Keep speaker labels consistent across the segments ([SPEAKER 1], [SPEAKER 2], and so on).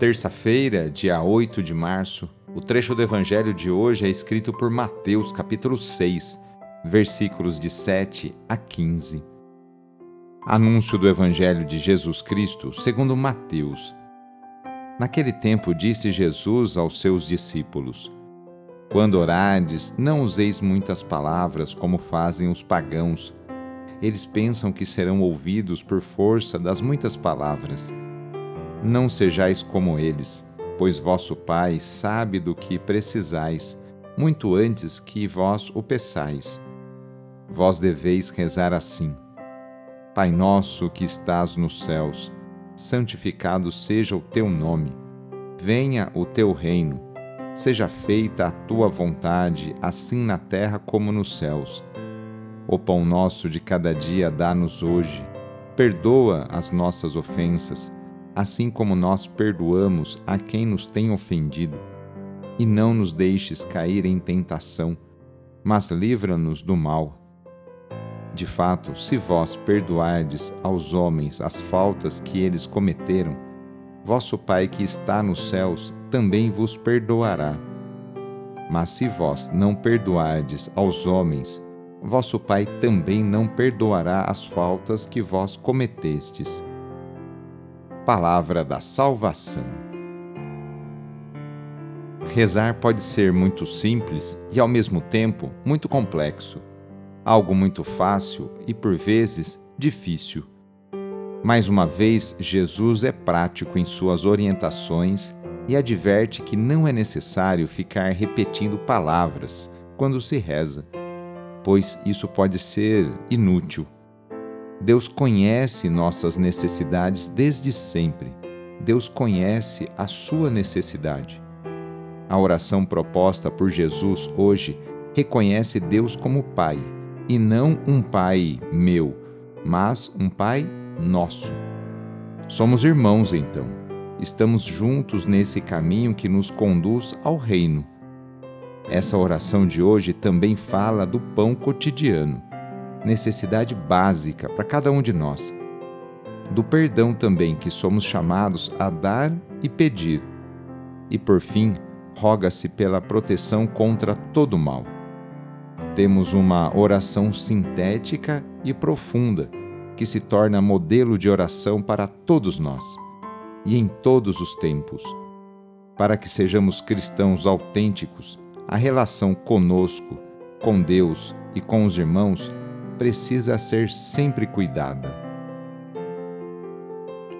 [SPEAKER 1] Terça-feira, dia 8 de março, o trecho do evangelho de hoje é escrito por Mateus, capítulo 6, versículos de 7 a 15. Anúncio do evangelho de Jesus Cristo, segundo Mateus. Naquele tempo disse Jesus aos seus discípulos: Quando orardes, não useis muitas palavras como fazem os pagãos. Eles pensam que serão ouvidos por força das muitas palavras. Não sejais como eles, pois vosso Pai sabe do que precisais, muito antes que vós o peçais. Vós deveis rezar assim: Pai nosso que estás nos céus, santificado seja o teu nome. Venha o teu reino. Seja feita a tua vontade, assim na terra como nos céus. O pão nosso de cada dia dá-nos hoje. Perdoa as nossas ofensas assim como nós perdoamos a quem nos tem ofendido. E não nos deixes cair em tentação, mas livra-nos do mal. De fato, se vós perdoardes aos homens as faltas que eles cometeram, vosso Pai que está nos céus também vos perdoará. Mas se vós não perdoardes aos homens, vosso Pai também não perdoará as faltas que vós cometestes palavra da salvação. Rezar pode ser muito simples e, ao mesmo tempo, muito complexo, algo muito fácil e, por vezes, difícil. Mais uma vez, Jesus é prático em suas orientações e adverte que não é necessário ficar repetindo palavras quando se reza, pois isso pode ser inútil Deus conhece nossas necessidades desde sempre. Deus conhece a sua necessidade. A oração proposta por Jesus hoje reconhece Deus como Pai, e não um Pai meu, mas um Pai nosso. Somos irmãos, então. Estamos juntos nesse caminho que nos conduz ao reino. Essa oração de hoje também fala do pão cotidiano necessidade básica para cada um de nós. Do perdão também que somos chamados a dar e pedir. E por fim, roga-se pela proteção contra todo mal. Temos uma oração sintética e profunda que se torna modelo de oração para todos nós e em todos os tempos. Para que sejamos cristãos autênticos, a relação conosco, com Deus e com os irmãos precisa ser sempre cuidada.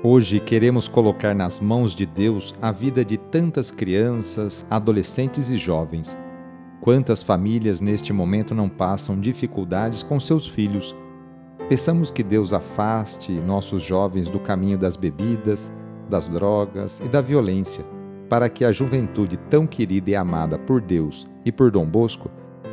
[SPEAKER 1] Hoje queremos colocar nas mãos de Deus a vida de tantas crianças, adolescentes e jovens. Quantas famílias neste momento não passam dificuldades com seus filhos? Peçamos que Deus afaste nossos jovens do caminho das bebidas, das drogas e da violência, para que a juventude tão querida e amada por Deus e por Dom Bosco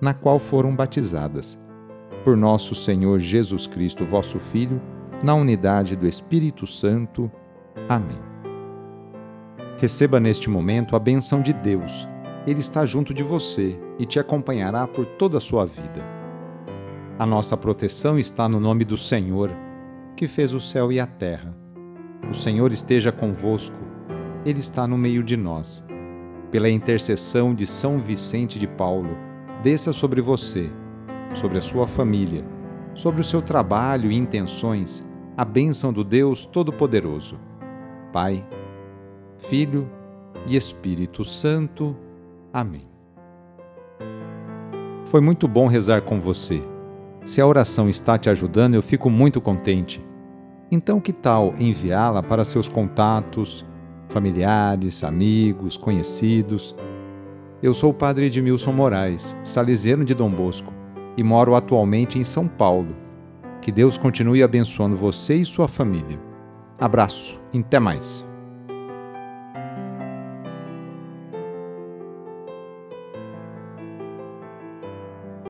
[SPEAKER 1] na qual foram batizadas. Por nosso Senhor Jesus Cristo, vosso Filho, na unidade do Espírito Santo. Amém. Receba neste momento a benção de Deus. Ele está junto de você e te acompanhará por toda a sua vida. A nossa proteção está no nome do Senhor, que fez o céu e a terra. O Senhor esteja convosco, Ele está no meio de nós. Pela intercessão de São Vicente de Paulo, desça sobre você, sobre a sua família, sobre o seu trabalho e intenções, a bênção do Deus Todo-Poderoso. Pai, Filho e Espírito Santo. Amém. Foi muito bom rezar com você. Se a oração está te ajudando, eu fico muito contente. Então, que tal enviá-la para seus contatos, familiares, amigos, conhecidos? Eu sou o padre Edmilson Moraes, salesiano de Dom Bosco, e moro atualmente em São Paulo. Que Deus continue abençoando você e sua família. Abraço, até mais.